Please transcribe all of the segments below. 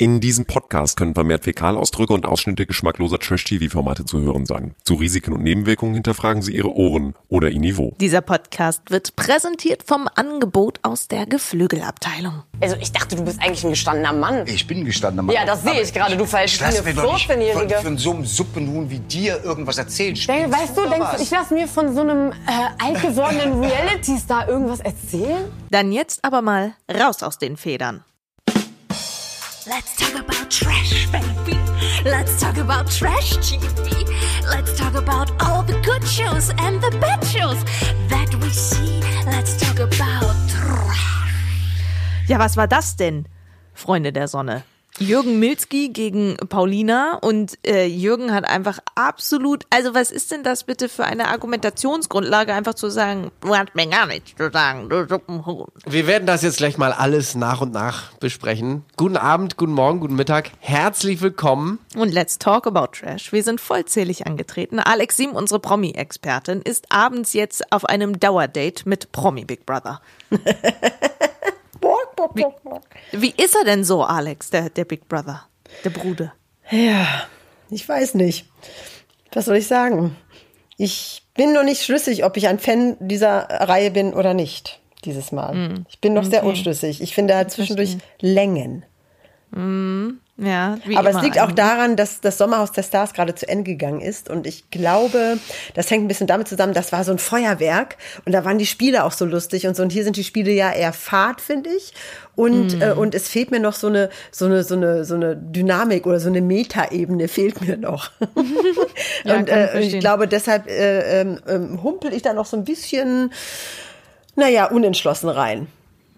In diesem Podcast können vermehrt Fäkalausdrücke und Ausschnitte geschmackloser Trash-TV-Formate zu hören sein. Zu Risiken und Nebenwirkungen hinterfragen Sie Ihre Ohren oder Ihr Niveau. Dieser Podcast wird präsentiert vom Angebot aus der Geflügelabteilung. Also ich dachte, du bist eigentlich ein gestandener Mann. Ich bin ein gestandener Mann. Ja, das sehe ich gerade. Du verhältst eine doch nicht von, 14-Jährige. von so einem Suppenhuhn wie dir irgendwas erzählen. Denk, weißt du, denkst du, ich lasse mir von so einem äh, altgewordenen Reality-Star irgendwas erzählen? Dann jetzt aber mal raus aus den Federn. Let's talk about trash, baby. Let's talk about trash TV. Let's talk about all the good shows and the bad shows that we see. Let's talk about trash. Ja, was war das denn, Freunde der Sonne? Jürgen Milzki gegen Paulina und äh, Jürgen hat einfach absolut, also was ist denn das bitte für eine Argumentationsgrundlage, einfach zu sagen, du hast mir gar nichts zu sagen, du Suppenhuhn. Wir werden das jetzt gleich mal alles nach und nach besprechen. Guten Abend, guten Morgen, guten Mittag. Herzlich willkommen. Und let's talk about Trash. Wir sind vollzählig angetreten. Alex Sim, unsere Promi-Expertin, ist abends jetzt auf einem Dauerdate mit Promi Big Brother. Wie, wie ist er denn so, Alex, der, der Big Brother, der Bruder? Ja, ich weiß nicht. Was soll ich sagen? Ich bin noch nicht schlüssig, ob ich ein Fan dieser Reihe bin oder nicht, dieses Mal. Ich bin noch sehr unschlüssig. Ich finde da zwischendurch Längen. Ja, wie Aber es liegt auch daran, dass das Sommerhaus der Stars gerade zu Ende gegangen ist. Und ich glaube, das hängt ein bisschen damit zusammen, das war so ein Feuerwerk. Und da waren die Spiele auch so lustig und so. Und hier sind die Spiele ja eher fad, finde ich. Und, Mhm. äh, und es fehlt mir noch so eine, so eine, so eine, so eine Dynamik oder so eine Metaebene fehlt mir noch. Ja, und ich äh, ich verstehen. glaube, deshalb äh, ähm, ähm, humpel ich da noch so ein bisschen, naja, unentschlossen rein.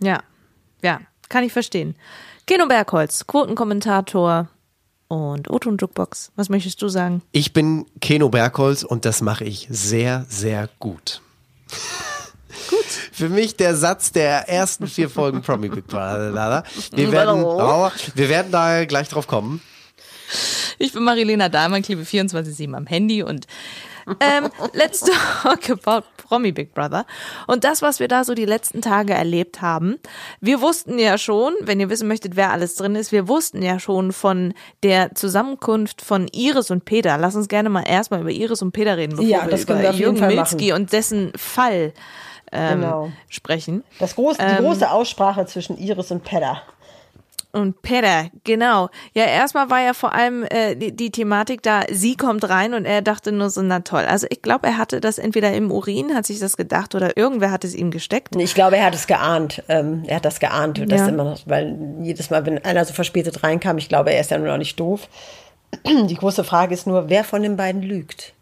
Ja, ja, kann ich verstehen. Geno Bergholz, Quotenkommentator und Otto und Jukebox. Was möchtest du sagen? Ich bin Keno Bergholz und das mache ich sehr, sehr gut. Gut. Für mich der Satz der ersten vier Folgen Promi Big Brother. Wir werden, wir werden da gleich drauf kommen. Ich bin Marilena Dahlmann, klebe 24-7 am Handy und ähm, let's talk about Promi Big Brother. Und das, was wir da so die letzten Tage erlebt haben. Wir wussten ja schon, wenn ihr wissen möchtet, wer alles drin ist, wir wussten ja schon von der Zusammenkunft von Iris und Peter. Lass uns gerne mal erstmal über Iris und Peter reden, bevor Ja, wir das über Jürgen Fall Milzki und dessen Fall ähm, Genau. sprechen. Das große, die große Aussprache zwischen Iris und Pedder. Und Peter, genau. Ja, erstmal war ja vor allem äh, die, die Thematik da, sie kommt rein und er dachte nur so, na toll. Also ich glaube, er hatte das entweder im Urin, hat sich das gedacht, oder irgendwer hat es ihm gesteckt. Ich glaube, er hat es geahnt. Ähm, er hat das geahnt. Das Ja. immer noch, weil jedes Mal, wenn einer so verspätet reinkam, ich glaube, er ist ja nur noch nicht doof. Die große Frage ist nur, wer von den beiden lügt?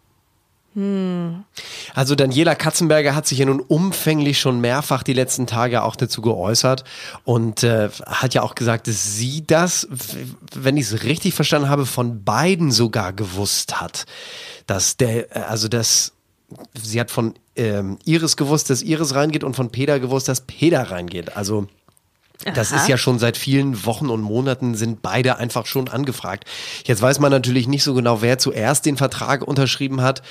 Also Daniela Katzenberger hat sich ja nun umfänglich schon mehrfach die letzten Tage auch dazu geäußert und äh, hat ja auch gesagt, dass sie das, wenn ich es richtig verstanden habe, von beiden sogar gewusst hat. Dass der, äh, also das, sie hat von ähm, Iris gewusst, dass Iris reingeht und von Peter gewusst, dass Peter reingeht. Also das ist ja schon seit vielen Wochen und Monaten sind beide einfach schon angefragt. Jetzt weiß man natürlich nicht so genau, wer zuerst den Vertrag unterschrieben hat,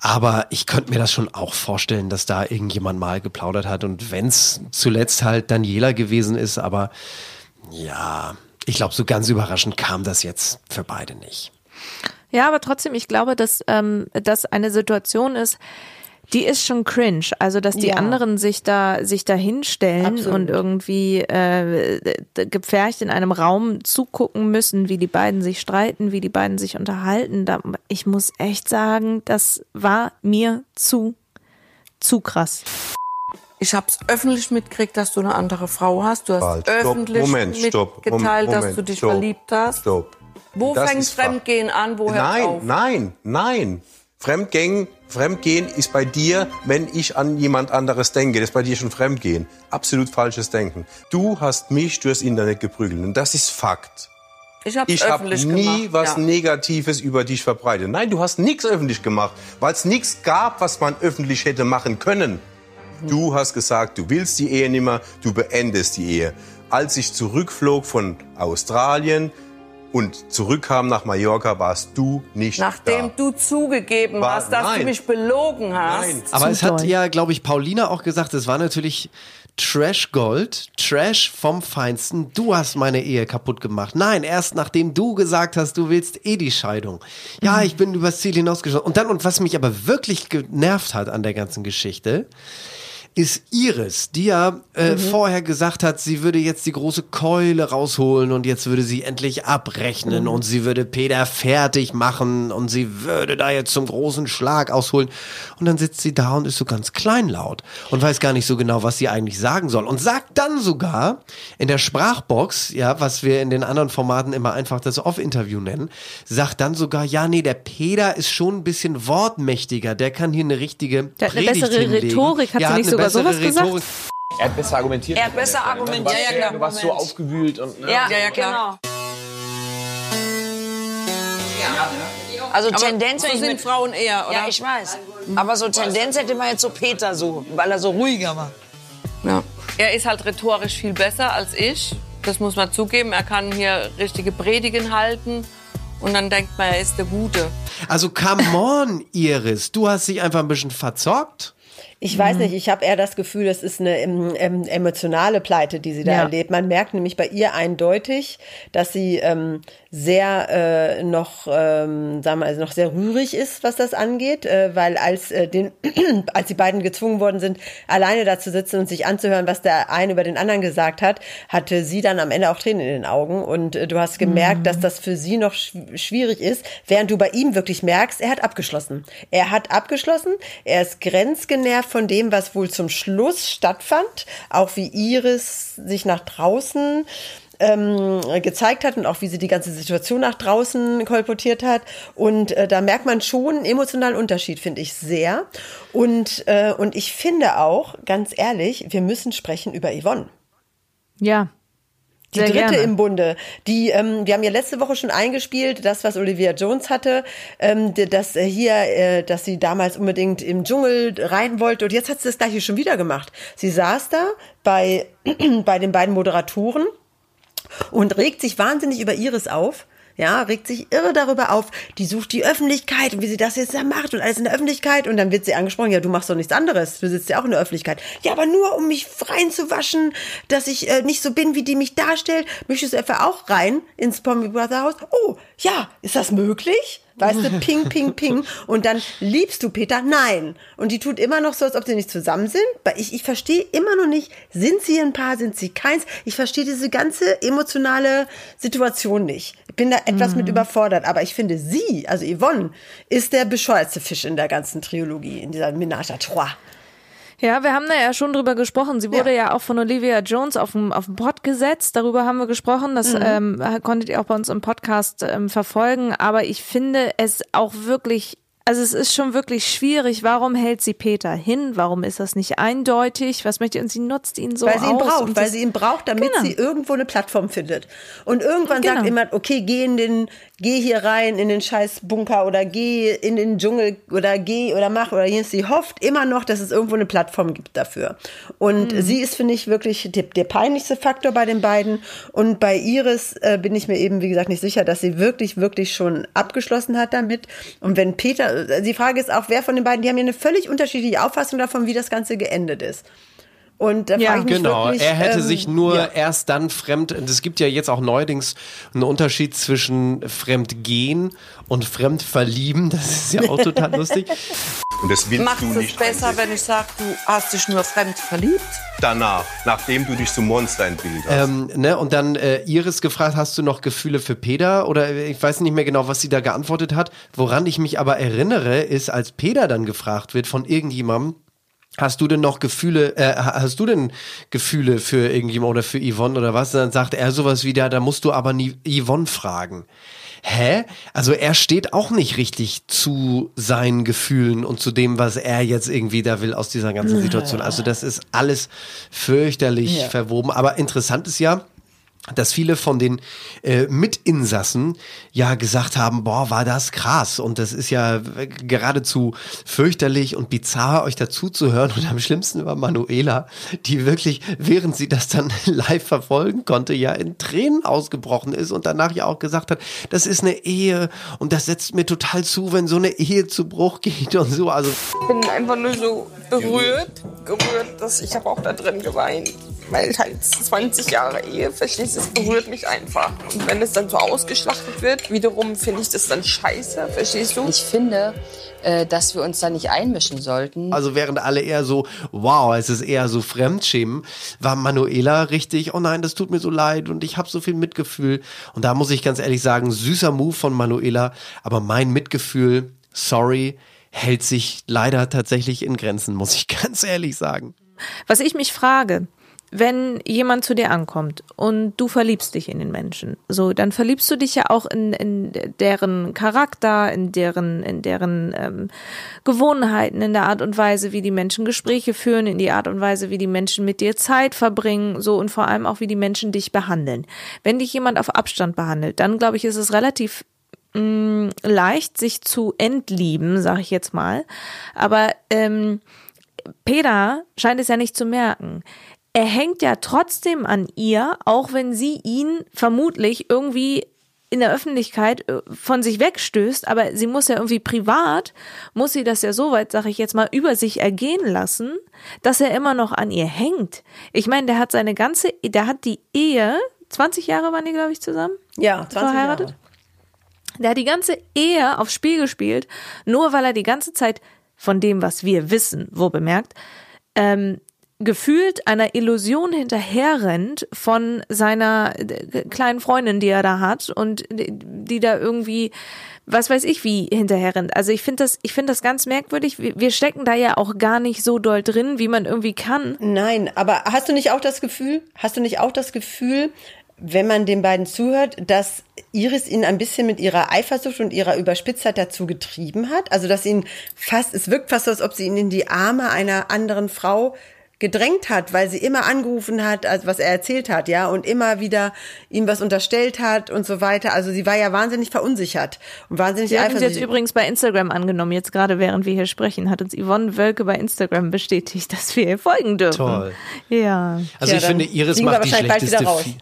aber ich könnte mir das schon auch vorstellen, dass da irgendjemand mal geplaudert hat und wenn es zuletzt halt Daniela gewesen ist, aber ja, ich glaube, so ganz überraschend kam das jetzt für beide nicht. Ja, aber trotzdem, ich glaube, dass ähm, das eine Situation ist, die ist schon cringe. Also, dass die Ja. anderen sich da, sich da hinstellen Absolut. und irgendwie äh, gepfercht in einem Raum zugucken müssen, wie die beiden sich streiten, wie die beiden sich unterhalten. Da, ich muss echt sagen, das war mir zu, zu krass. Ich habe es öffentlich mitgekriegt, dass du eine andere Frau hast. Du hast Halt, stopp, öffentlich Moment, stopp, mitgeteilt, Moment, dass du dich stopp, verliebt hast. Stopp. Wo Das fängt. Fremdgehen an? Wo hört Nein, auf? nein, nein. Fremdgehen, Fremdgehen ist bei dir, wenn ich an jemand anderes denke. Das ist bei dir schon Fremdgehen. Absolut falsches Denken. Du hast mich durchs Internet geprügelt und das ist Fakt. Ich habe öffentlich nie gemacht. was ja. Negatives über dich verbreitet. Nein, du hast nichts öffentlich gemacht, weil es nichts gab, was man öffentlich hätte machen können. Du hast gesagt, du willst die Ehe nicht mehr, du beendest die Ehe. Als ich zurückflog von Australien, und zurückkam nach Mallorca, warst du nicht Nachdem da. du zugegeben War- hast, dass nein. du mich belogen hast. Nein. Aber Zu es hat doll. ja, glaube ich, Paulina auch gesagt, es war natürlich Trash Gold, Trash vom Feinsten. Du hast meine Ehe kaputt gemacht. Nein, erst nachdem du gesagt hast, du willst eh die Scheidung. Ja, ich bin übers Ziel hinausgeschossen. Und dann, und was mich aber wirklich genervt hat an der ganzen Geschichte, ist Iris, die ja äh, vorher gesagt hat, sie würde jetzt die große Keule rausholen und jetzt würde sie endlich abrechnen und sie würde Peter fertig machen und sie würde da jetzt zum großen Schlag ausholen. Und dann sitzt sie da und ist so ganz kleinlaut und weiß gar nicht so genau, was sie eigentlich sagen soll. Und sagt dann sogar in der Sprachbox, ja, was wir in den anderen Formaten immer einfach das Off-Interview nennen, sagt dann sogar, ja, nee, der Peter ist schon ein bisschen wortmächtiger, der kann hier eine richtige Der hat eine bessere hinlegen. Rhetorik, hat Ja, sie nicht eine bessere sowas gesagt? Rhetorik. Er hat besser argumentiert. Er hat besser argumentiert. Ja, ja, klar. Du warst so aufgewühlt und. Ne? Ja, ja, ja, klar. Also Tendenz so sind mit Frauen eher, oder? Ja, ich weiß. Aber so Tendenz hätte man jetzt so Peter so, weil er so ruhiger war. Ja. Er ist halt rhetorisch viel besser als ich. Das muss man zugeben. Er kann hier richtige Predigen halten. Und dann denkt man, er ist der Gute. Also come on, Iris, du hast dich einfach ein bisschen verzockt. Ich weiß nicht, ich habe eher das Gefühl, das ist eine ähm, ähm, emotionale Pleite, die sie da Ja. erlebt. Man merkt nämlich bei ihr eindeutig, dass sie ähm, sehr äh, noch, ähm, sagen wir, also noch sehr rührig ist, was das angeht, äh, weil als äh, den, als die beiden gezwungen worden sind, alleine da zu sitzen und sich anzuhören, was der eine über den anderen gesagt hat, hatte sie dann am Ende auch Tränen in den Augen und äh, du hast gemerkt, dass das für sie noch schw- schwierig ist, während du bei ihm wirklich merkst, er hat abgeschlossen. Er hat abgeschlossen, er ist grenzgenervt von dem, was wohl zum Schluss stattfand, auch wie Iris sich nach draußen ähm, gezeigt hat und auch wie sie die ganze Situation nach draußen kolportiert hat. Und äh, da merkt man schon einen emotionalen Unterschied, finde ich sehr. Und, äh, und ich finde auch, ganz ehrlich, wir müssen sprechen über Yvonne. Ja. Die Sehr dritte gerne. im Bunde. Die, ähm, wir haben ja letzte Woche schon eingespielt, das, was Olivia Jones hatte, ähm, dass äh, hier, äh, dass sie damals unbedingt im Dschungel rein wollte. Und jetzt hat sie das gleiche schon wieder gemacht. Sie saß da bei, bei den beiden Moderatoren und regt sich wahnsinnig über Iris auf. Ja, regt sich irre darüber auf. Die sucht die Öffentlichkeit und wie sie das jetzt da macht und alles in der Öffentlichkeit. Und dann wird sie angesprochen, ja, du machst doch nichts anderes. Du sitzt ja auch in der Öffentlichkeit. Ja, aber nur um mich reinzuwaschen, dass ich äh, nicht so bin, wie die mich darstellt. Möchtest du etwa auch rein ins Pommy Brother Haus? Oh, ja, ist das möglich? Weißt du, ping, ping, ping. Und dann liebst du Peter? Nein. Und die tut immer noch so, als ob sie nicht zusammen sind. Ich, ich verstehe immer noch nicht, sind sie ein Paar, sind sie keins? Ich verstehe diese ganze emotionale Situation nicht. Ich bin da etwas mit überfordert. Aber ich finde, sie, also Yvonne, ist der bescheuertste Fisch in der ganzen Trilogie, in dieser Ménage à trois. Ja, wir haben da ja schon drüber gesprochen. Sie wurde ja, auch von Olivia Jones auf den, auf den Pod gesetzt. Darüber haben wir gesprochen. Das ähm, konntet ihr auch bei uns im Podcast ähm, verfolgen. Aber ich finde es auch wirklich, also es ist schon wirklich schwierig. Warum hält sie Peter hin? Warum ist das nicht eindeutig? Was möchte und sie nutzt ihn so weil sie ihn aus braucht, weil sie ihn braucht, damit Genau. sie irgendwo eine Plattform findet. Und irgendwann Genau. sagt jemand, okay, geh in den, geh hier rein in den scheiß Bunker oder geh in den Dschungel oder geh oder mach oder hier. Sie hofft immer noch, dass es irgendwo eine Plattform gibt dafür. Und Mhm. sie ist, finde ich, wirklich der, der peinlichste Faktor bei den beiden. Und bei Iris äh, bin ich mir eben, wie gesagt, nicht sicher, dass sie wirklich, wirklich schon abgeschlossen hat damit. Und wenn Peter, die Frage ist auch, wer von den beiden, die haben ja eine völlig unterschiedliche Auffassung davon, wie das Ganze geendet ist. Und da Ja. ich mich Genau, wirklich, er hätte ähm, sich nur ja. erst dann fremd. Es gibt ja jetzt auch neuerdings einen Unterschied zwischen Fremdgehen und Fremdverlieben. Das ist ja auch total lustig. Und das willst Macht du es nicht besser, einsehen. wenn ich sage, du hast dich nur fremd verliebt? danach, nachdem du dich zum Monster entbildet hast. Ähm, ne, und dann äh, Iris gefragt, hast du noch Gefühle für Peter? Oder äh, ich weiß nicht mehr genau, was sie da geantwortet hat. Woran ich mich aber erinnere, ist, als Peter dann gefragt wird von irgendjemandem, Hast du denn noch Gefühle, äh, ha- hast du denn Gefühle für irgendjemand oder für Yvonne oder was? Und dann sagt er sowas wie, da, da musst du aber nie Yvonne fragen. Hä? Also er steht auch nicht richtig zu seinen Gefühlen und zu dem, was er jetzt irgendwie da will aus dieser ganzen Situation. Also das ist alles fürchterlich Ja. verwoben. Aber interessant ist ja, dass viele von den äh, Mitinsassen ja gesagt haben, boah, war das krass. Und das ist ja geradezu fürchterlich und bizarr, euch dazu zu hören und am schlimmsten war Manuela, die wirklich, während sie das dann live verfolgen konnte, ja in Tränen ausgebrochen ist und danach ja auch gesagt hat, das ist eine Ehe und das setzt mir total zu, wenn so eine Ehe zu Bruch geht und so, also Ich bin einfach nur so berührt, gerührt, dass ich habe auch da drin geweint. Weil halt 20 Jahre Ehe, verstehst du, es berührt mich einfach. Und wenn es dann so ausgeschlachtet wird, wiederum finde ich das dann scheiße, verstehst du? Ich finde, äh, dass wir uns da nicht einmischen sollten. Also während alle eher so, wow, es ist eher so Fremdschämen, war Manuela richtig, oh nein, das tut mir so leid und ich habe so viel Mitgefühl. Und da muss ich ganz ehrlich sagen, süßer Move von Manuela, aber mein Mitgefühl, sorry, hält sich leider tatsächlich in Grenzen, muss ich ganz ehrlich sagen. Was ich mich frage, wenn jemand zu dir ankommt und du verliebst dich in den Menschen, so, dann verliebst du dich ja auch in, in deren Charakter, in deren, in deren ähm, Gewohnheiten, in der Art und Weise, wie die Menschen Gespräche führen, in die Art und Weise, wie die Menschen mit dir Zeit verbringen, so und vor allem auch, wie die Menschen dich behandeln. Wenn dich jemand auf Abstand behandelt, dann glaube ich, ist es relativ mh, leicht, sich zu entlieben, sage ich jetzt mal. Aber ähm, Peter scheint es ja nicht zu merken. Er hängt ja trotzdem an ihr, auch wenn sie ihn vermutlich irgendwie in der Öffentlichkeit äh, von sich wegstößt, aber sie muss ja irgendwie privat, muss sie das ja so weit, sag ich jetzt mal, über sich ergehen lassen, dass er immer noch an ihr hängt. Ich meine, der hat seine ganze, der hat die Ehe, 20 Jahre waren die, glaube ich, zusammen? Ja, 20 verheiratet. Jahre. Der hat die ganze Ehe aufs Spiel gespielt, nur weil er die ganze Zeit von dem, was wir wissen, wo bemerkt, ähm, gefühlt einer Illusion hinterherrennt von seiner äh, kleinen Freundin, die er da hat und die, da irgendwie, was weiß ich, wie hinterherrennt. Also ich finde das, ich finde das ganz merkwürdig. Wir stecken da ja auch gar nicht so doll drin, wie man irgendwie kann. Nein, aber hast du nicht auch das Gefühl, hast du nicht auch das Gefühl, wenn man den beiden zuhört, dass Iris ihn ein bisschen mit ihrer Eifersucht und ihrer Überspitztheit dazu getrieben hat? Also, dass ihn fast, es wirkt fast so, als ob sie ihn in die Arme einer anderen Frau gedrängt hat, weil sie immer angerufen hat, also was er erzählt hat, ja, und immer wieder ihm was unterstellt hat und so weiter. Also sie war ja wahnsinnig verunsichert und wahnsinnig Sie hat uns jetzt übrigens bei Instagram angenommen, jetzt gerade während wir hier sprechen, hat uns Yvonne Wölke bei Instagram bestätigt, dass wir ihr folgen dürfen. Toll. Ja. Also Ja, ich finde, Iris wir macht die wahrscheinlich bald schlechteste wieder raus. Fi-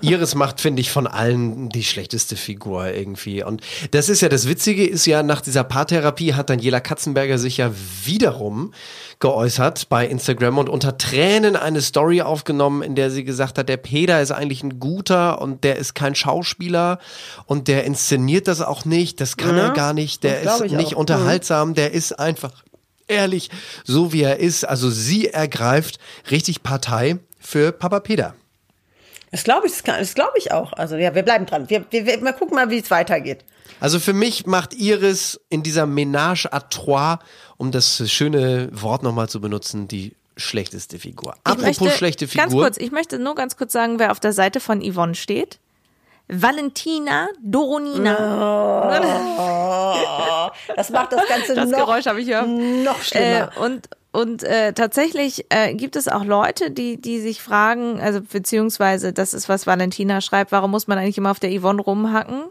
Iris macht, finde ich, von allen die schlechteste Figur irgendwie. Und das ist ja, das Witzige ist ja, nach dieser Paartherapie hat Daniela Katzenberger sich ja wiederum geäußert bei Instagram und unter Tränen eine Story aufgenommen, in der sie gesagt hat, der Peter ist eigentlich ein guter und der ist kein Schauspieler und der inszeniert das auch nicht, das kann Ja, er gar nicht, der ist ich nicht auch. unterhaltsam, der ist einfach ehrlich, so wie er ist. Also sie ergreift richtig Partei für Papa Peter. Das glaube ich, das, kann- das glaube ich auch. Also ja, wir bleiben dran. Wir, wir, wir mal gucken mal, wie es weitergeht. Also für mich macht Iris in dieser Ménage à trois, um das schöne Wort nochmal zu benutzen, die schlechteste Figur. Apropos möchte- schlechte Ganz Figur. kurz, ich möchte nur ganz kurz sagen, wer auf der Seite von Yvonne steht. Valentina Doronina. Das macht das Ganze Das noch, Geräusch habe ich ja. noch schlimmer. Äh, und und äh, tatsächlich äh, gibt es auch Leute, die, die sich fragen, also beziehungsweise das ist, was Valentina schreibt, warum muss man eigentlich immer auf der Yvonne rumhacken?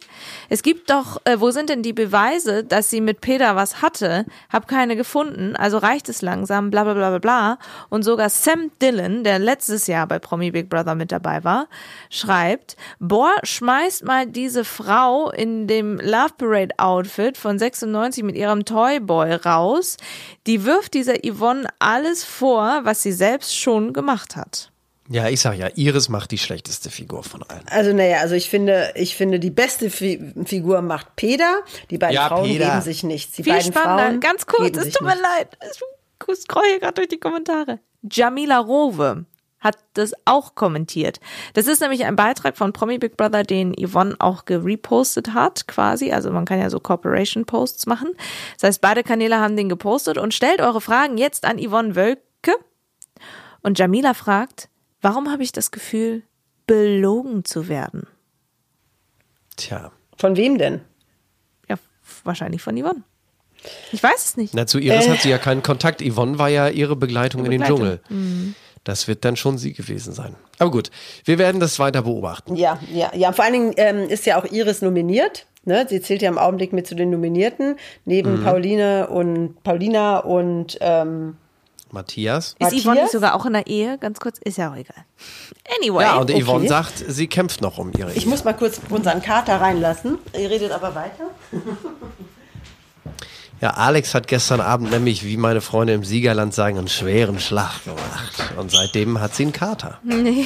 Es gibt doch, äh, wo sind denn die Beweise, dass sie mit Peter was hatte? Hab keine gefunden, also reicht es langsam, bla bla bla bla bla. Und sogar Sam Dillon, der letztes Jahr bei Promi Big Brother mit dabei war, schreibt, boah, schmeißt mal diese Frau in dem Love Parade Outfit von 96 mit ihrem Toyboy raus. Die wirft dieser Yvonne alles vor, was sie selbst schon gemacht hat. Ja, ich sag ja, Iris macht die schlechteste Figur von allen. Also naja, also ich finde, ich finde die beste Fi Figur macht Peter. Die beiden Ja, Frauen Peter. geben sich nichts. Die Viel beiden spannender. Frauen Ganz kurz, es tut mir leid. Ich scroll hier gerade durch die Kommentare. Jamila Rowe hat das auch kommentiert. Das ist nämlich ein Beitrag von Promi Big Brother, den Yvonne auch gerepostet hat, quasi. Also man kann ja so Corporation Posts machen. Das heißt, beide Kanäle haben den gepostet und stellt eure Fragen jetzt an Yvonne Wölke. Und Jamila fragt, warum habe ich das Gefühl, belogen zu werden? Tja. Von wem denn? Ja, wahrscheinlich von Yvonne. Ich weiß es nicht. Na, zu Iris Äh. hat sie ja keinen Kontakt. Yvonne war ja ihre Begleitung in den Begleitung. Dschungel. Das wird dann schon sie gewesen sein. Aber gut, wir werden das weiter beobachten. Ja, ja, ja. Vor allen Dingen ähm, ist ja auch Iris nominiert. Ne? Sie zählt ja im Augenblick mit zu den Nominierten, neben Mhm. Pauline und Paulina und ähm, Matthias. Ist Yvonne nicht sogar auch in der Ehe? Ganz kurz, ist ja auch egal. Anyway. Ja, und Yvonne okay. sagt, sie kämpft noch um ihre Ich Ehe. muss mal kurz unseren Kater reinlassen. Ihr redet aber weiter. Ja, Alex hat gestern Abend nämlich, wie meine Freunde im Siegerland sagen, einen schweren Schlag gemacht. Und seitdem hat sie einen Kater. Nee.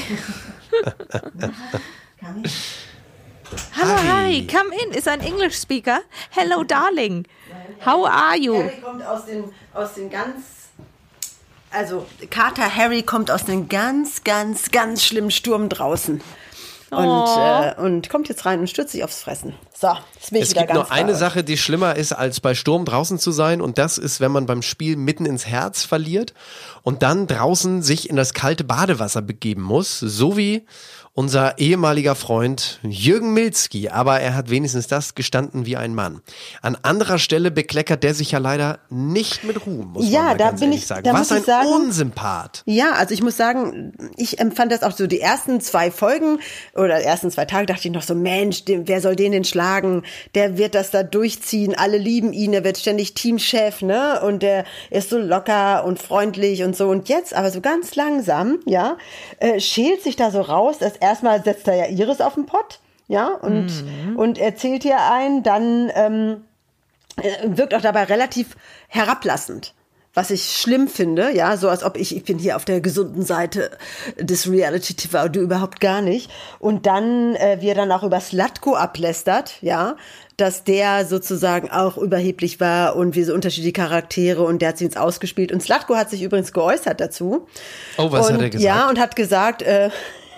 Hallo, hi, come in. Ist ein English speaker. Hello, darling. How are you? Harry kommt aus den, aus den ganz. Also, Kater Harry kommt aus einem ganz, ganz, ganz schlimmen Sturm draußen. Und, Oh. äh, und kommt jetzt rein und stürzt sich aufs Fressen. So, jetzt bin ich Es wieder gibt ganz nur eine. Sache, die schlimmer ist, als bei Sturm draußen zu sein. Und das ist, wenn man beim Spiel mitten ins Herz verliert und dann draußen sich in das kalte Badewasser begeben muss. So wie unser ehemaliger Freund Jürgen Milzki. Aber er hat wenigstens das gestanden wie ein Mann. An anderer Stelle bekleckert der sich ja leider nicht mit Ruhm, muss Ja, man da ganz bin ich- sagen. da Was muss ein ich sagen- Unsympath. Ja, also ich muss sagen, ich empfand das auch so die ersten zwei Folgen oder ersten zwei Tage dachte ich noch so, Mensch, dem, wer soll den denn schlagen? Der wird das da durchziehen, alle lieben ihn, er wird ständig Teamchef, ne? Und der ist so locker und freundlich und so. Und jetzt aber so ganz langsam, ja, äh, schält sich da so raus, dass erstmal setzt er ja Iris auf den Pott, ja, und, und erzählt ihr ein, dann ähm, äh, wirkt auch dabei relativ herablassend. Was ich schlimm finde, ja, so als ob ich, ich bin hier auf der gesunden Seite des Reality TV, du überhaupt gar nicht. Und dann, äh, wie er dann auch über Slatko ablästert, ja, dass der sozusagen auch überheblich war und wie so unterschiedliche Charaktere und der hat sich jetzt ausgespielt. Und Slatko hat sich übrigens geäußert dazu. Oh, was und, hat er gesagt? Ja, und hat gesagt, äh,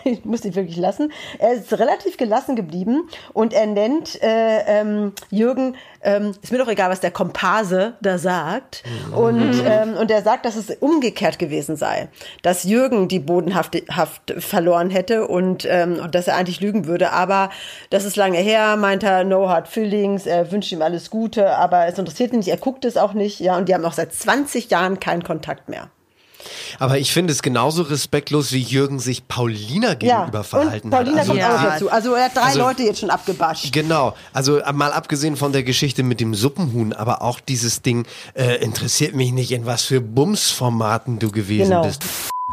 ich muss ihn wirklich lassen. Er ist relativ gelassen geblieben und er nennt äh, ähm, Jürgen, ähm, ist mir doch egal, was der Komparse da sagt. Und, ähm, und er sagt, dass es umgekehrt gewesen sei. Dass Jürgen die Bodenhaft Haft verloren hätte und, ähm, und dass er eigentlich lügen würde. Aber das ist lange her, meint er, no hard feelings, er wünscht ihm alles Gute, aber es interessiert ihn nicht, er guckt es auch nicht. Ja, und die haben auch seit 20 Jahren keinen Kontakt mehr. Aber ich finde es genauso respektlos, wie Jürgen sich Paulina gegenüber ja, verhalten und Paulina hat. Also, kommt auch dazu. Also er hat drei Also- Leute jetzt schon abgebascht. Genau, also mal abgesehen von der Geschichte mit dem Suppenhuhn, aber auch dieses Ding äh, interessiert mich nicht, in was für Bumsformaten du gewesen Genau. bist.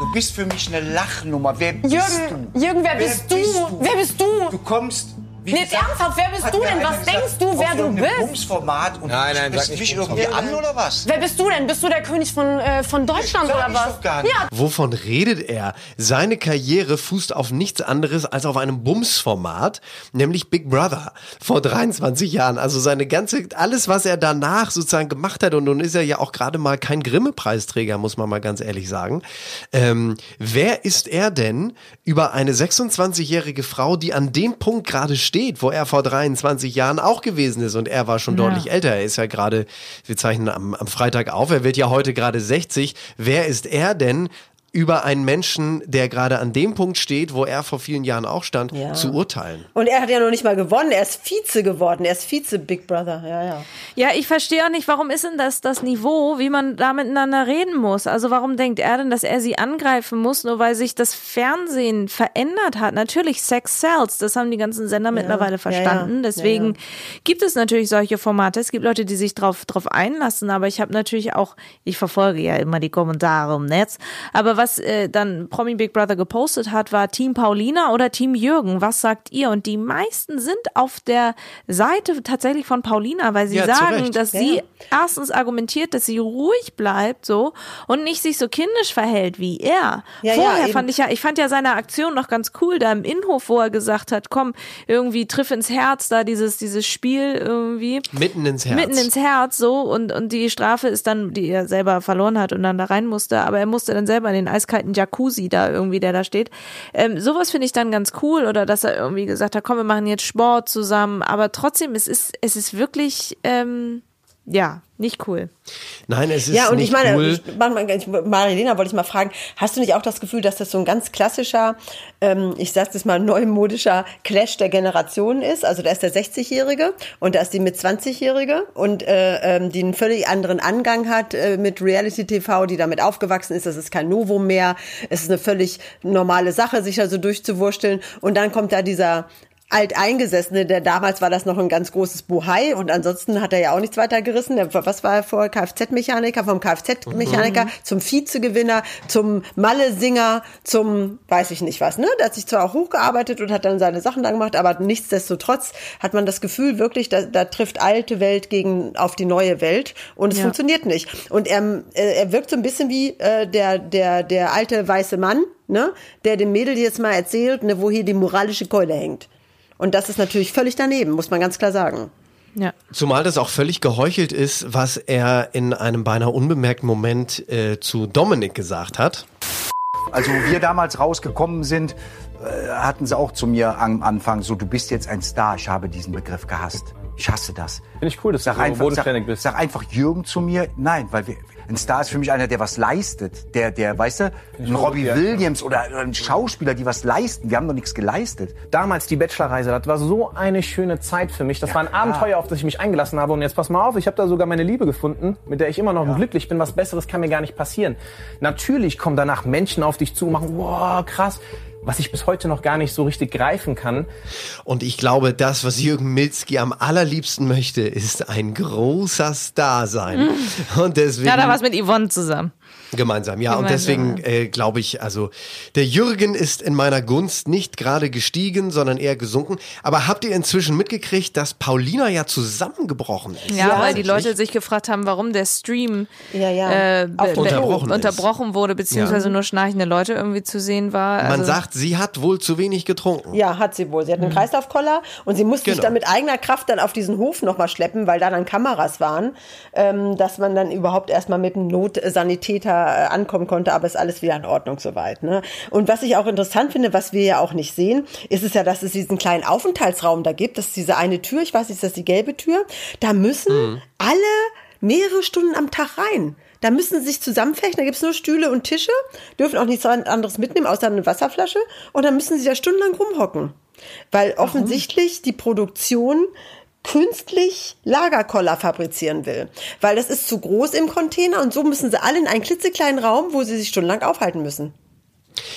Du bist für mich eine Lachnummer. Wer bist Jürgen, du? Jürgen, wer bist du? Wer bist du? Du kommst. Wie Nee, gesagt, ernsthaft, wer bist du denn? Was gesagt, denkst du, wer du bist? Bumsformat und Nein, nein, sag nicht mich irgendwie an oder was? Wer bist du denn? Bist du der König von, äh, von Deutschland oder was? doch gar nicht. Ja, Wovon redet er? Seine Karriere fußt auf nichts anderes als auf einem Bumsformat, nämlich Big Brother vor 23 Jahren. Also seine ganze, alles, was er danach sozusagen gemacht hat, und nun ist er ja auch gerade mal kein Grimme-Preisträger, muss man mal ganz ehrlich sagen. Ähm, wer ist er denn über eine 26-jährige Frau, die an dem Punkt gerade steht, wo er vor 23 Jahren auch gewesen ist und er war schon Ja. deutlich älter. Er ist ja gerade, wir zeichnen am, am Freitag auf, er wird ja heute gerade 60. Wer ist er denn? Über einen Menschen, der gerade an dem Punkt steht, wo er vor vielen Jahren auch stand, Ja. zu urteilen. Und er hat ja noch nicht mal gewonnen. Er ist Vize geworden. Er ist Vize Big Brother. Ja, ja. Ja, ich verstehe auch nicht, warum ist denn das das Niveau, wie man da miteinander reden muss? Also warum denkt er denn, dass er sie angreifen muss, nur weil sich das Fernsehen verändert hat? Natürlich, Sex sells, das haben die ganzen Sender mittlerweile ja, verstanden. ja. Deswegen Ja, ja. gibt es natürlich solche Formate. Es gibt Leute, die sich drauf, drauf einlassen, aber ich habe natürlich auch, ich verfolge ja immer die Kommentare im Netz, aber was äh, dann Promi Big Brother gepostet hat, war Team Paulina oder Team Jürgen. Was sagt ihr? Und die meisten sind auf der Seite tatsächlich von Paulina, weil sie Ja, sagen, dass Ja. sie erstens argumentiert, dass sie ruhig bleibt so und nicht sich so kindisch verhält wie er. Ja, Vorher fand ich ja, ich fand ja seine Aktion noch ganz cool da im Innenhof, wo er gesagt hat, komm, irgendwie triff ins Herz da dieses dieses Spiel irgendwie Mitten ins Herz. mitten ins Herz so und und die Strafe ist dann, die er selber verloren hat und dann da rein musste, aber er musste dann selber in den eiskalten Jacuzzi da irgendwie, der da steht. Ähm, sowas finde ich dann ganz cool oder dass er irgendwie gesagt hat, komm, wir machen jetzt Sport zusammen, aber trotzdem es ist es ist wirklich ähm, ja, nicht cool. Nein, es ist Ja, und nicht ich meine, cool. ich, Marilena wollte ich mal fragen, hast du nicht auch das Gefühl, dass das so ein ganz klassischer, ähm, ich sag's jetzt mal, neumodischer Clash der Generationen ist? Also da ist der 60-Jährige und da ist die mit 20-Jährige und äh, ähm, die einen völlig anderen Angang hat äh, mit Reality-TV, die damit aufgewachsen ist. Das ist kein Novum mehr. Es ist eine völlig normale Sache, sich da so durchzuwursteln. Und dann kommt da dieser Alteingesessene, der damals war das noch ein ganz großes Buhai und ansonsten hat er ja auch nichts weiter gerissen. Der, was war er vorher? Kfz-Mechaniker, vom Kfz-Mechaniker Mhm. zum Vizegewinner, zum Malle-Singer, zum weiß ich nicht was, ne? Der hat sich zwar auch hochgearbeitet und hat dann seine Sachen da gemacht, aber nichtsdestotrotz hat man das Gefühl wirklich, da, da trifft alte Welt gegen auf die neue Welt und es Ja. funktioniert nicht. Und er, äh, er wirkt so ein bisschen wie äh, der, der, der alte weiße Mann, ne? Der dem Mädel jetzt mal erzählt, ne, wo hier die moralische Keule hängt. Und das ist natürlich völlig daneben, muss man ganz klar sagen. Ja. Zumal das auch völlig geheuchelt ist, was er in einem beinahe unbemerkten Moment äh, zu Dominik gesagt hat. Also wo wir damals rausgekommen sind, äh, hatten sie auch zu mir am Anfang so, du bist jetzt ein Star. Ich habe diesen Begriff gehasst. Ich hasse das. Finde ich cool, dass Sag du so einfach, sag, bodenständig bist. sag einfach Jürgen zu mir. Nein, weil wir, ein Star ist für mich einer, der was leistet. Der, der, weißt du, ein Robbie ja. Williams oder ein Schauspieler, die was leisten. Wir haben doch nichts geleistet. Damals die Bachelorreise, das war so eine schöne Zeit für mich. Das war ein Abenteuer, auf das ich mich eingelassen habe. Und jetzt pass mal auf, ich habe da sogar meine Liebe gefunden, mit der ich immer noch glücklich bin. Was Besseres kann mir gar nicht passieren. Natürlich kommen danach Menschen auf dich zu und machen, wow, krass, was ich bis heute noch gar nicht so richtig greifen kann. Und ich glaube, das, was Jürgen Milzki am allerliebsten möchte, ist ein großer Star sein. Und deswegen Ja, da was mit Yvonne zusammen. Gemeinsam, ja. Und Gemeinsam, deswegen äh, glaube ich, also der Jürgen ist in meiner Gunst nicht gerade gestiegen, sondern eher gesunken. Aber habt ihr inzwischen mitgekriegt, dass Paulina ja zusammengebrochen ist? Ja, weil die Leute sich gefragt haben, warum der Stream Ja, ja. äh, Unterbrochen unterbrochen wurde, beziehungsweise nur schnarchende Leute irgendwie zu sehen war. Man Also- sagt, sie hat wohl zu wenig getrunken. Ja, hat sie wohl. Sie hat einen Kreislaufkoller und sie musste sich Genau. dann mit eigener Kraft dann auf diesen Hof nochmal schleppen, weil da dann Kameras waren, ähm, dass man dann überhaupt erstmal mit einem Notsanitäter ankommen konnte, aber ist alles wieder in Ordnung soweit. Ne? Und was ich auch interessant finde, was wir ja auch nicht sehen, ist es ja, dass es diesen kleinen Aufenthaltsraum da gibt. Das ist diese eine Tür, ich weiß nicht, ist das die gelbe Tür? Da müssen alle mehrere Stunden am Tag rein. Da müssen sie sich zusammenfechten, da gibt's nur Stühle und Tische, dürfen auch nichts anderes mitnehmen, außer eine Wasserflasche. Und dann müssen sie da stundenlang rumhocken. Weil offensichtlich die Produktion künstlich Lagerkoller fabrizieren will. Weil das ist zu groß im Container und so müssen sie alle in einen klitzekleinen Raum, wo sie sich stundenlang aufhalten müssen.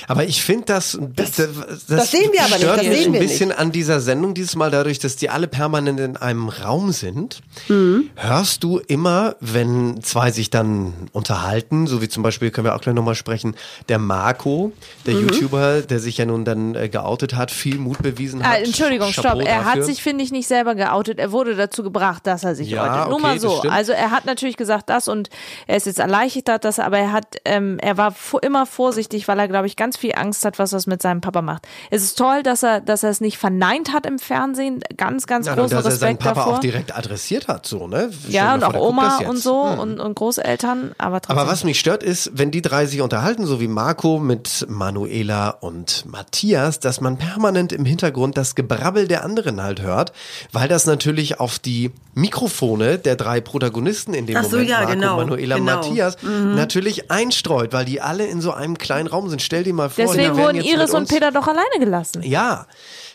Aber ich finde das, das, das, das sehen wir aber nicht, das mich sehen ein bisschen an dieser Sendung dieses Mal dadurch, dass die alle permanent in einem Raum sind. Mhm. Hörst du immer, wenn zwei sich dann unterhalten, so wie zum Beispiel, können wir auch gleich nochmal sprechen, der Marco, der Mhm. YouTuber, der sich ja nun dann äh, geoutet hat, viel Mut bewiesen hat. Ah, Entschuldigung, Chapeau stopp. Er hat dafür. sich, finde ich, nicht selber geoutet. Er wurde dazu gebracht, dass er sich Ja, outet. Nur okay, mal das so. Also er hat natürlich gesagt das und er ist jetzt erleichtert, dass er, aber er hat, ähm, er war immer vorsichtig, weil er, glaube ich, ganz viel Angst hat, was das mit seinem Papa macht. Es ist toll, dass er, dass er es nicht verneint hat im Fernsehen. Ganz, ganz Ja, und großen dass er seinen Respekt Papa davor. auch direkt adressiert hat, so, ne? Stell ja, und vor, auch Oma und so Hm. und, und Großeltern, aber trotzdem. Aber was mich stört ist, wenn die drei sich unterhalten, so wie Marco mit Manuela und Matthias, dass man permanent im Hintergrund das Gebrabbel der anderen halt hört, weil das natürlich auf die Mikrofone der drei Protagonisten in dem Ach so, Moment, ja, Marco, genau, Manuela und genau. Matthias, Mhm. natürlich einstreut, weil die alle in so einem kleinen Raum sind. Stell dir mal vor, Deswegen wurden Iris und Peter doch alleine gelassen. ja,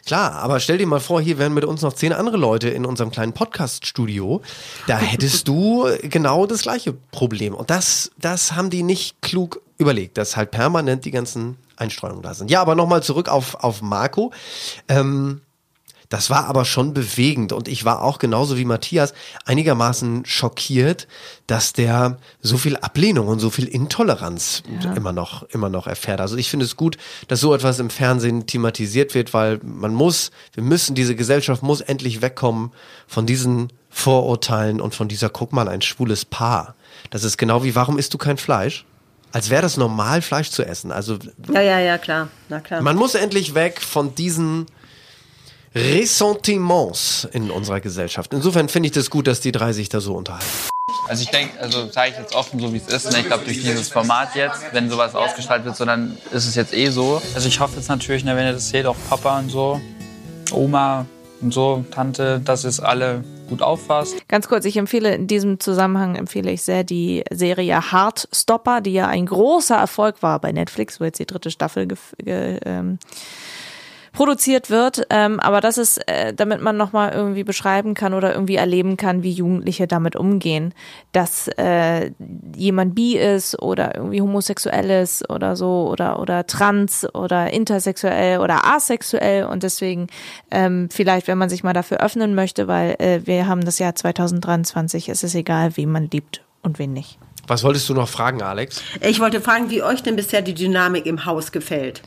klar, aber stell dir mal vor, hier wären mit uns noch zehn andere Leute in unserem kleinen Podcast-Studio. Da hättest du genau das gleiche Problem. Und das, das haben die nicht klug überlegt, dass halt permanent die ganzen Einstreuungen da sind. Ja, aber nochmal zurück auf, auf Marco. Ähm, das war aber schon bewegend und ich war auch genauso wie Matthias einigermaßen schockiert, dass der so viel Ablehnung und so viel Intoleranz Ja. immer noch immer noch erfährt. Also ich finde es gut, dass so etwas im Fernsehen thematisiert wird, weil man muss, wir müssen diese Gesellschaft muss endlich wegkommen von diesen Vorurteilen und von dieser guck mal ein schwules Paar. Das ist genau wie warum isst du kein Fleisch? Als wäre das normal Fleisch zu essen. Also Ja, ja, ja, klar. Na klar. man muss endlich weg von diesen Ressentiments in unserer Gesellschaft. Insofern finde ich das gut, dass die drei sich da so unterhalten. Also ich denke, also sage ich jetzt offen, so wie es ist. Ne? Ich glaube, durch dieses Format jetzt, wenn sowas ausgestrahlt wird, so, dann ist es jetzt eh so. Also ich hoffe jetzt natürlich, ne, wenn ihr das seht, auch Papa und so, Oma und so, Tante, dass es alle gut auffasst. Ganz kurz, ich empfehle in diesem Zusammenhang empfehle ich sehr die Serie Heartstopper, die ja ein großer Erfolg war bei Netflix, wo jetzt die dritte Staffel gef- ge, ähm, produziert wird. Ähm, aber das ist, äh, damit man nochmal irgendwie beschreiben kann oder irgendwie erleben kann, wie Jugendliche damit umgehen, dass äh, jemand bi ist oder irgendwie homosexuell ist oder so oder oder trans oder intersexuell oder asexuell und deswegen ähm, vielleicht, wenn man sich mal dafür öffnen möchte, weil äh, wir haben das Jahr 2023, es ist egal, wen man liebt und wen nicht. Was wolltest du noch fragen, Alex? Ich wollte fragen, wie euch denn bisher die Dynamik im Haus gefällt.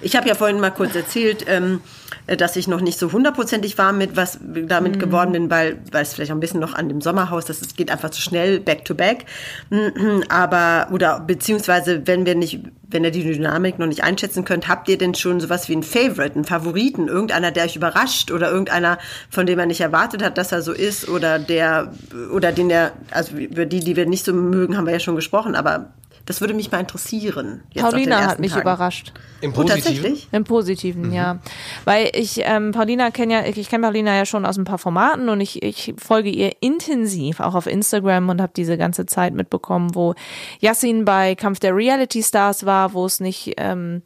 Ich habe ja vorhin mal kurz erzählt, ähm, dass ich noch nicht so hundertprozentig warm mit was damit geworden bin, weil weil es vielleicht auch ein bisschen noch an dem Sommerhaus, das es geht einfach zu schnell back to back. Mhm, Aber oder beziehungsweise wenn wir nicht, wenn ihr die Dynamik noch nicht einschätzen könnt, habt ihr denn schon sowas wie einen Favorite, einen Favoriten, irgendeiner, der euch überrascht oder irgendeiner, von dem man nicht erwartet hat, dass er so ist oder der oder den der, also über die, die wir nicht so mögen, haben wir ja schon gesprochen, aber das würde mich mal interessieren. Paulina hat mich Tagen. überrascht. Im Oh, tatsächlich? Im Positiven, ja. Weil ich, ähm, Paulina kenne ja, ich, ich kenne Paulina ja schon aus ein paar Formaten und ich, ich folge ihr intensiv, auch auf Instagram und habe diese ganze Zeit mitbekommen, wo Yassin bei Kampf der Reality Stars war, wo es nicht ähm,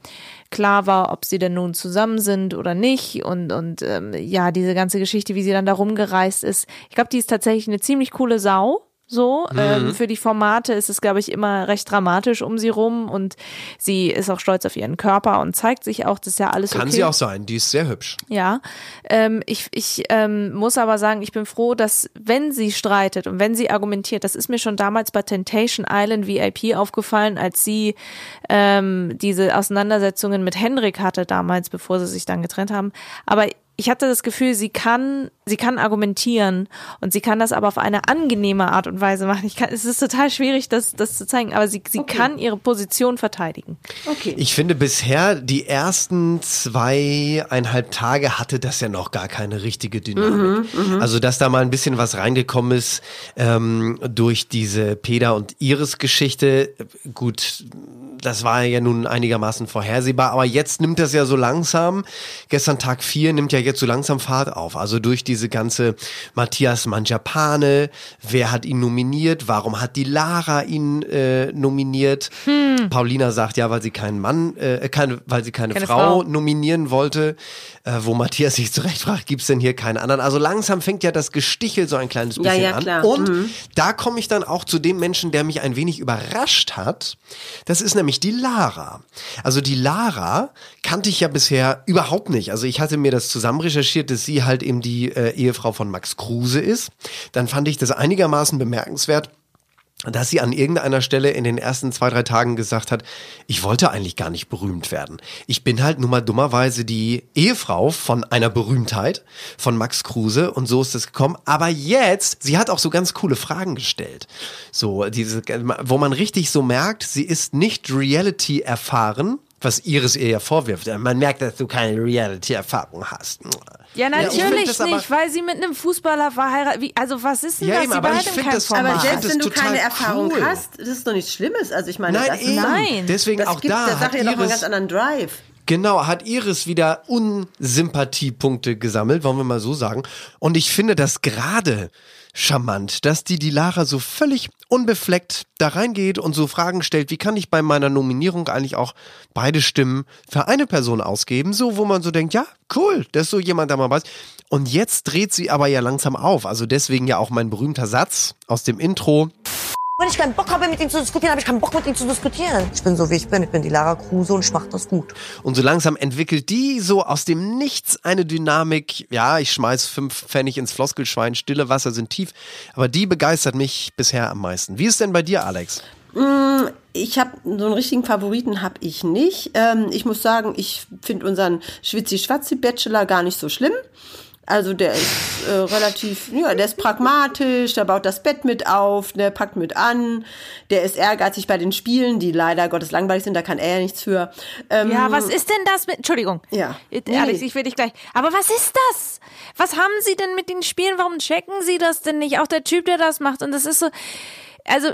klar war, ob sie denn nun zusammen sind oder nicht und, und ähm, ja, diese ganze Geschichte, wie sie dann da rumgereist ist. Ich glaube, die ist tatsächlich eine ziemlich coole Sau. So, Mhm. ähm, für die Formate ist es, glaube ich, immer recht dramatisch um sie rum und sie ist auch stolz auf ihren Körper und zeigt sich auch, das ist ja alles Kann okay. sie auch sein, die ist sehr hübsch. Ja, ähm, ich, ich ähm, muss aber sagen, ich bin froh, dass wenn sie streitet und wenn sie argumentiert, das ist mir schon damals bei Temptation Island VIP aufgefallen, als sie ähm, diese Auseinandersetzungen mit Henrik hatte damals, bevor sie sich dann getrennt haben. Aber ich hatte das Gefühl, sie kann, sie kann argumentieren und sie kann das aber auf eine angenehme Art und Weise machen. Ich kann, es ist total schwierig, das, das zu zeigen, aber sie, sie kann ihre Position verteidigen. Okay. Ich finde bisher, die ersten zweieinhalb Tage hatte das ja noch gar keine richtige Dynamik. Mhm, Also, dass da mal ein bisschen was reingekommen ist ähm, durch diese Peda und Iris-Geschichte. Gut, das war ja nun einigermaßen vorhersehbar, aber jetzt nimmt das ja so langsam. Gestern Tag 4 nimmt ja jetzt so langsam Fahrt auf. Also durch diese ganze Matthias Mangiapane, wer hat ihn nominiert, warum hat die Lara ihn äh, nominiert? Paulina sagt ja, weil sie keinen Mann, äh, keine, weil sie keine, Keine Frau, Frau. nominieren wollte, äh, wo Matthias sich zurecht fragt, gibt's denn hier keinen anderen? Also langsam fängt ja das Gestichel so ein kleines Ja, bisschen ja, an. klar. Und Mhm. da komme ich dann auch zu dem Menschen, der mich ein wenig überrascht hat. Das ist nämlich die Lara. Also die Lara kannte ich ja bisher überhaupt nicht. Also ich hatte mir das zusammen recherchiert, dass sie halt eben die äh, Ehefrau von Max Kruse ist. Dann fand ich das einigermaßen bemerkenswert dass sie an irgendeiner Stelle in den ersten zwei, drei Tagen gesagt hat, ich wollte eigentlich gar nicht berühmt werden. Ich bin halt nun mal dummerweise die Ehefrau von einer Berühmtheit, von Max Kruse und so ist es gekommen. Aber jetzt, sie hat auch so ganz coole Fragen gestellt. So, diese, wo man richtig so merkt, sie ist nicht Reality erfahren, was Iris ihr ja vorwirft. Man merkt, dass du keine Reality-Erfahrung hast. Ja, natürlich aber- nicht, weil sie mit einem Fußballer verheiratet. Wie, also was ist denn Ja, das? eben, Sie aber ich behalten find kein das- Format. Aber selbst wenn du keine Erfahrung cool. hast, das ist doch nichts Schlimmes. Also ich meine, Nein, das. Nein. Deswegen das auch gibt da der Sache ja doch einen ganz anderen Drive. Genau, hat Iris wieder Unsympathiepunkte gesammelt, wollen wir mal so sagen. Und ich finde das gerade charmant, dass die die Lara so völlig unbefleckt da reingeht und so Fragen stellt, wie kann ich bei meiner Nominierung eigentlich auch beide Stimmen für eine Person ausgeben, so wo man so denkt, ja, cool, dass so jemand da mal weiß. Und jetzt dreht sie aber ja langsam auf, also deswegen ja auch mein berühmter Satz aus dem Intro. Wenn ich keinen Bock habe, mit ihm zu diskutieren, habe ich keinen Bock, mit ihm zu diskutieren. Ich bin so, wie ich bin. Ich bin die Lara Kruse und ich mache das gut. Und so langsam entwickelt die so aus dem Nichts eine Dynamik. Ja, ich schmeiß fünf Pfennig ins Floskelschwein, stille Wasser sind tief. Aber die begeistert mich bisher am meisten. Wie ist denn bei dir, Alex? Mm, Ich habe so einen richtigen Favoriten habe ich nicht. Ähm, ich muss sagen, ich finde unseren Schwitzi-Schwatzi-Bachelor gar nicht so schlimm. Also der ist äh, relativ, ja, der ist pragmatisch, der baut das Bett mit auf, der packt mit an, der ist ehrgeizig bei den Spielen, die leider Gottes langweilig sind, da kann er ja nichts für. Ähm, Ja, was ist denn das mit. Entschuldigung. Ja. Nee. Alex, ich will dich gleich. Aber was ist das? Was haben Sie denn mit den Spielen? Warum checken Sie das denn nicht? Auch der Typ, der das macht. Und das ist so. Also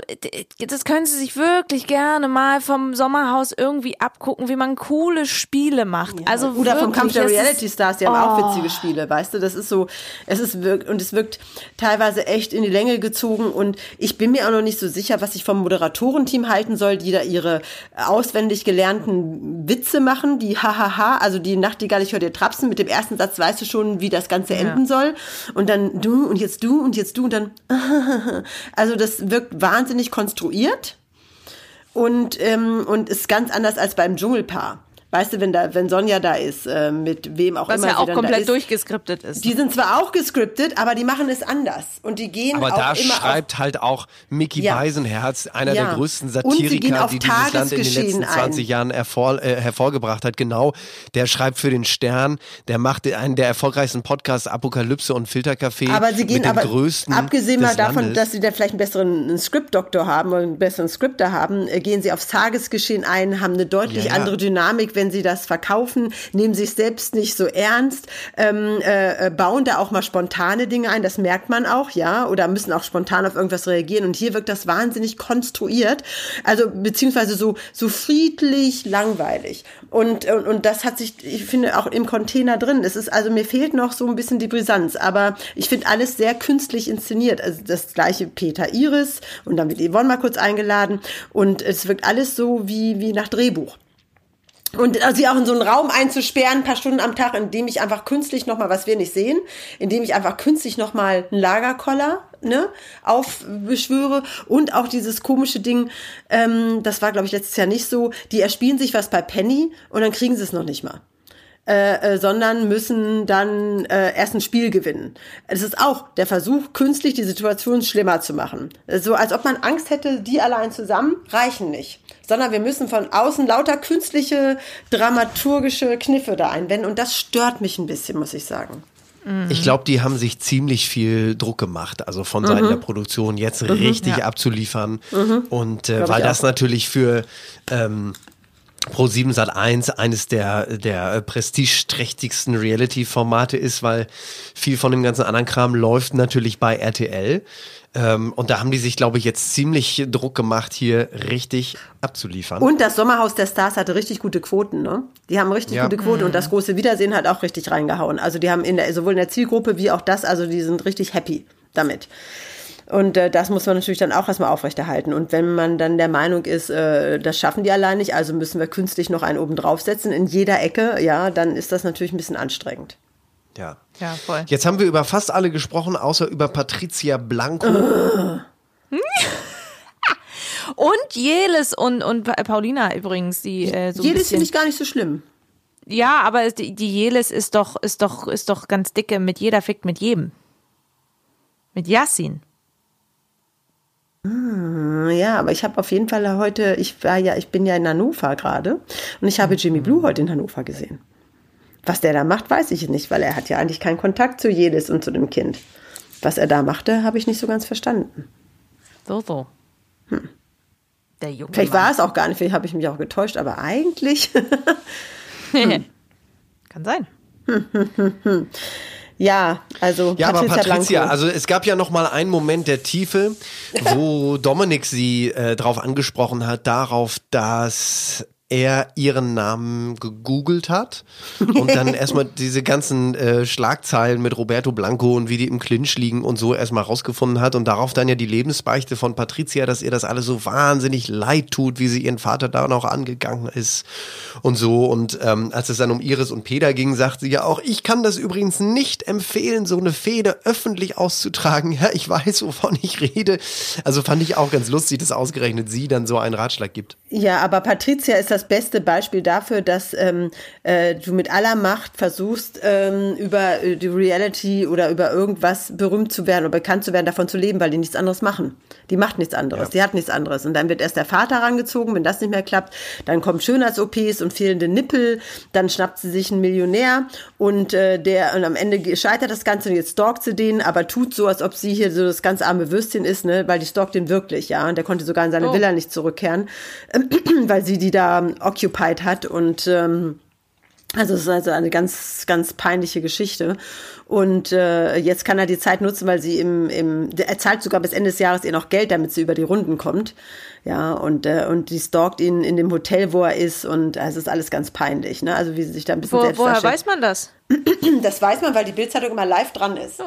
das können Sie sich wirklich gerne mal vom Sommerhaus irgendwie abgucken, wie man coole Spiele macht. also Oder vom Kampf der Reality ist- Stars, die haben auch Oh. witzige Spiele, weißt du? Das ist so, es ist wirkt, und es wirkt teilweise echt in die Länge gezogen und ich bin mir auch noch nicht so sicher, was ich vom Moderatorenteam halten soll, die da ihre auswendig gelernten Witze machen, die hahaha, also die Nachtigall, ich höre dir trapsen, mit dem ersten Satz weißt du schon, wie das Ganze Ja. enden soll und dann du und jetzt du und jetzt du und dann also das wirkt wahnsinnig konstruiert und, ähm, und ist ganz anders als beim Dschungelpaar. Weißt du, wenn da, wenn Sonja da ist, äh, mit wem auch Was immer ja sie auch dann komplett ist, durchgeskriptet ist. Die sind zwar auch gescriptet, aber die machen es anders und die gehen Aber auch da immer schreibt halt auch Mickey Ja. Beisenherz, einer Ja. der größten Satiriker, auf die dieses Land in den letzten 20 ein. Jahren hervor, äh, hervorgebracht hat. Genau, der schreibt für den Stern, der macht einen der erfolgreichsten Podcasts Apokalypse und Filtercafé. auf, aber sie gehen mit dem aber größten abgesehen mal davon, Landes. dass sie da vielleicht einen besseren Script-Doktor haben oder einen besseren Scripter haben, äh, gehen sie aufs Tagesgeschehen ein, haben eine deutlich Ja, ja. andere Dynamik, wenn sie das verkaufen, nehmen sich selbst nicht so ernst, ähm, äh, äh, bauen da auch mal spontane Dinge ein, das merkt man auch, ja, oder müssen auch spontan auf irgendwas reagieren und hier wirkt das wahnsinnig konstruiert, also beziehungsweise so so friedlich, langweilig und und, und das hat sich, ich finde auch im Container drin. Es ist also mir fehlt noch so ein bisschen die Brisanz, aber ich finde alles sehr künstlich inszeniert. Also das gleiche Peter Iris und dann wird Yvonne mal kurz eingeladen und es wirkt alles so wie wie nach Drehbuch. Und also sie auch in so einen Raum einzusperren, ein paar Stunden am Tag, in dem ich einfach künstlich nochmal, was wir nicht sehen, in dem ich einfach künstlich nochmal einen Lagerkoller ne, aufbeschwöre und auch dieses komische Ding, ähm, das war glaube ich letztes Jahr nicht so, die erspielen sich was bei Penny und dann kriegen sie es noch nicht mal. Äh, äh, sondern müssen dann äh, erst ein Spiel gewinnen. Es ist auch der Versuch, künstlich die Situation schlimmer zu machen. So als ob man Angst hätte, die allein zusammen reichen nicht. Sondern wir müssen von außen lauter künstliche, dramaturgische Kniffe da einwenden. Und das stört mich ein bisschen, muss ich sagen. Ich glaube, die haben sich ziemlich viel Druck gemacht, also von Seiten Mhm. der Produktion jetzt Mhm. richtig Ja. abzuliefern. Mhm. Und äh, weil das auch. natürlich für ähm, Pro 7 Sat 1 eines der, der äh, prestigeträchtigsten Reality-Formate ist, weil viel von dem ganzen anderen Kram läuft natürlich bei RTL. Ähm, und da haben die sich, glaube ich, jetzt ziemlich Druck gemacht, hier richtig abzuliefern. Und das Sommerhaus der Stars hatte richtig gute Quoten, ne? Die haben richtig Ja. gute Quoten Mhm. und das große Wiedersehen hat auch richtig reingehauen. Also die haben in der, sowohl in der Zielgruppe wie auch das, also die sind richtig happy damit. Und äh, das muss man natürlich dann auch erstmal aufrechterhalten. Und wenn man dann der Meinung ist, äh, das schaffen die allein nicht, also müssen wir künstlich noch einen oben draufsetzen in jeder Ecke, ja, dann ist das natürlich ein bisschen anstrengend. Ja. Ja, voll. Jetzt haben wir über fast alle gesprochen, außer über Patricia Blanco. Und Jelis und, und Pa- Paulina übrigens, die äh, so bisschen- finde ich gar nicht so schlimm. Ja, aber die, die Jelis ist doch, ist doch, ist doch ganz dicke mit jeder fickt mit jedem. Mit Yassin. Hm, Ja, aber ich habe auf jeden Fall heute, ich war ja, ich bin ja in Hannover gerade und ich habe Jimmy Blue heute in Hannover gesehen. Was der da macht, weiß ich nicht, weil er hat ja eigentlich keinen Kontakt zu Jedes und zu dem Kind. Was er da machte, habe ich nicht so ganz verstanden. So, so. Der Junge. Vielleicht war es auch gar nicht, vielleicht habe ich mich auch getäuscht, aber eigentlich. Kann sein. Ja, also Ja, aber Patricia, Blanco. also es gab ja noch mal einen Moment der Tiefe, wo Dominik sie äh, darauf angesprochen hat, darauf, dass er ihren Namen gegoogelt hat und dann erstmal diese ganzen äh, Schlagzeilen mit Roberto Blanco und wie die im Clinch liegen und so erstmal rausgefunden hat und darauf dann ja die Lebensbeichte von Patricia, dass ihr das alles so wahnsinnig leid tut, wie sie ihren Vater da noch angegangen ist und so und ähm, als es dann um Iris und Peter ging, sagt sie ja auch, ich kann das übrigens nicht empfehlen, so eine Fehde öffentlich auszutragen. Ja, ich weiß, wovon ich rede. Also fand ich auch ganz lustig, dass ausgerechnet sie dann so einen Ratschlag gibt. Ja, aber Patricia ist das beste Beispiel dafür, dass ähm, äh, du mit aller Macht versuchst, ähm, über äh, die Reality oder über irgendwas berühmt zu werden oder bekannt zu werden, davon zu leben, weil die nichts anderes machen. Die macht nichts anderes, die hat nichts anderes. Und dann wird erst der Vater rangezogen, wenn das nicht mehr klappt. Dann kommen Schönheits-OPs und fehlende Nippel. Dann schnappt sie sich einen Millionär und äh, der und am Ende scheitert das Ganze und jetzt stalkt sie den, aber tut so, als ob sie hier so das ganz arme Würstchen ist, ne, weil die stalkt den wirklich, ja. Und der konnte sogar in seine Oh. Villa nicht zurückkehren, weil sie die da occupied hat und ähm, Also es ist also eine ganz, ganz peinliche Geschichte. Und äh, jetzt kann er die Zeit nutzen, weil sie im, im er zahlt sogar bis Ende des Jahres ihr noch Geld, damit sie über die Runden kommt. Ja, und, äh, und die stalkt ihn in dem Hotel, wo er ist. Und also es ist alles ganz peinlich, ne? Also wie sie sich da ein bisschen Wo, selbst woher darstellt. weiß man das? Das weiß man, weil die Bildzeitung immer live dran ist.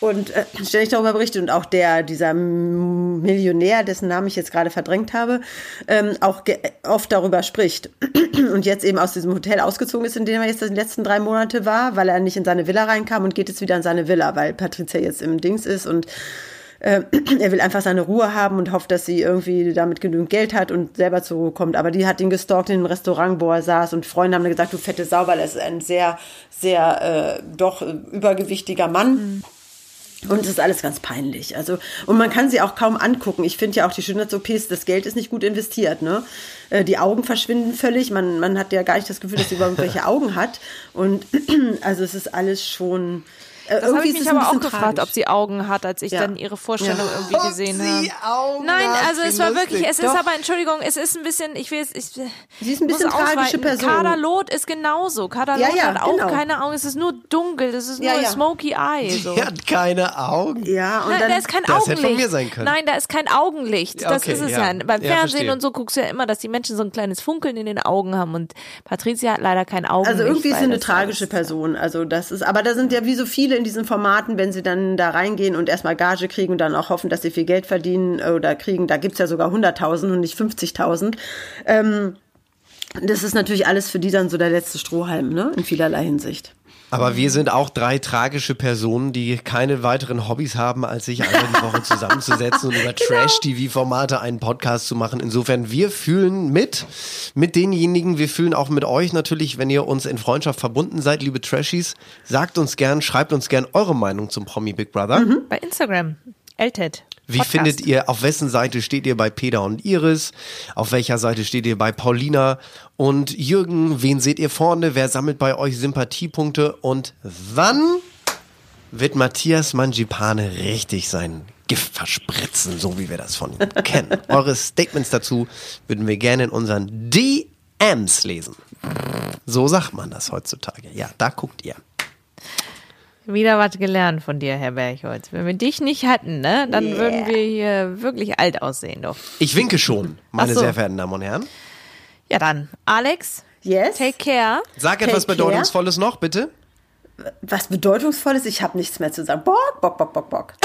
Und äh, ständig darüber berichtet. Und auch der, dieser Millionär, dessen Namen ich jetzt gerade verdrängt habe, ähm, auch oft darüber spricht. Und jetzt eben aus diesem Hotel ausgezogen ist, in dem er jetzt die letzten drei Monate war, weil er nicht in seine Villa reinkam und geht jetzt wieder in seine Villa, weil Patricia jetzt im Dings ist und äh, er will einfach seine Ruhe haben und hofft, dass sie irgendwie damit genügend Geld hat und selber zur Ruhe kommt. Aber die hat ihn gestalkt in einem Restaurant, wo er saß und Freunde haben gesagt, du fette Sau, weil er ist ein sehr, sehr äh, doch übergewichtiger Mann. Und es ist alles ganz peinlich. Also, und man kann sie auch kaum angucken. Ich finde ja auch die Schönheits-OPs, das Geld ist nicht gut investiert, ne? Äh, Die Augen verschwinden völlig. Man, man hat ja gar nicht das Gefühl, dass sie überhaupt welche Augen hat. Und also es ist alles schon. Äh, Das habe irgendwie ich ist mich es aber auch bisschen gefragt, tragisch. ob sie Augen hat, als ich Ja. dann ihre Vorstellung Ja. irgendwie Ob gesehen sie habe. Augen Nein, hat, also es war lustig. wirklich, es ist Doch. aber, Entschuldigung, es ist ein bisschen, ich will es, ich Sie ist ein bisschen tragische Person. Kader Loth ist genauso. Kader Ja, hat auch genau. keine Augen, es ist nur dunkel, das ist Ja, nur ja. smoky eye. So. Die hat keine Augen. Ja, und Nein, dann, da ist kein Das hätte Augenlicht. von mir sein können. Nein, da ist kein Augenlicht. Das okay, ist es ja. ja. Beim Ja, Fernsehen verstehe. und so guckst du ja immer, dass die Menschen so ein kleines Funkeln in den Augen haben und Patricia hat leider kein Augenlicht. Also irgendwie ist sie eine tragische Person. Also das ist, aber da sind ja wie so viele in diesen Formaten, wenn sie dann da reingehen und erstmal Gage kriegen und dann auch hoffen, dass sie viel Geld verdienen oder kriegen, da gibt's ja sogar 100.000 und nicht 50.000. Ähm, das ist natürlich alles für die dann so der letzte Strohhalm, ne? In vielerlei Hinsicht. Aber wir sind auch drei tragische Personen, die keine weiteren Hobbys haben, als sich einmal die Woche zusammenzusetzen und über Trash-TV-Formate einen Podcast zu machen. Insofern, wir fühlen mit, mit denjenigen, wir fühlen auch mit euch natürlich, wenn ihr uns in Freundschaft verbunden seid, liebe Trashies. Sagt uns gern, schreibt uns gern eure Meinung zum Promi Big Brother. Bei Instagram. LTED. Wie Podcast. findet ihr, auf wessen Seite steht ihr bei Peter und Iris? Auf welcher Seite steht ihr bei Paulina und Jürgen? Wen seht ihr vorne? Wer sammelt bei euch Sympathiepunkte? Und wann wird Matthias Mangipane richtig sein Gift verspritzen, so wie wir das von ihm kennen? Eure Statements dazu würden wir gerne in unseren DMs lesen. So sagt man das heutzutage. Ja, da guckt ihr. Wieder was gelernt von dir, Herr Bergholz. Wenn wir dich nicht hatten, ne, dann Yeah. würden wir hier wirklich alt aussehen, doch. Ich winke schon, meine so. sehr verehrten Damen und Herren. Ja, dann, Alex. Yes. Take care. Sag etwas Take care. Bedeutungsvolles noch, bitte. Was Bedeutungsvolles? Ich habe nichts mehr zu sagen. Bock, bock, bock, bock, bock.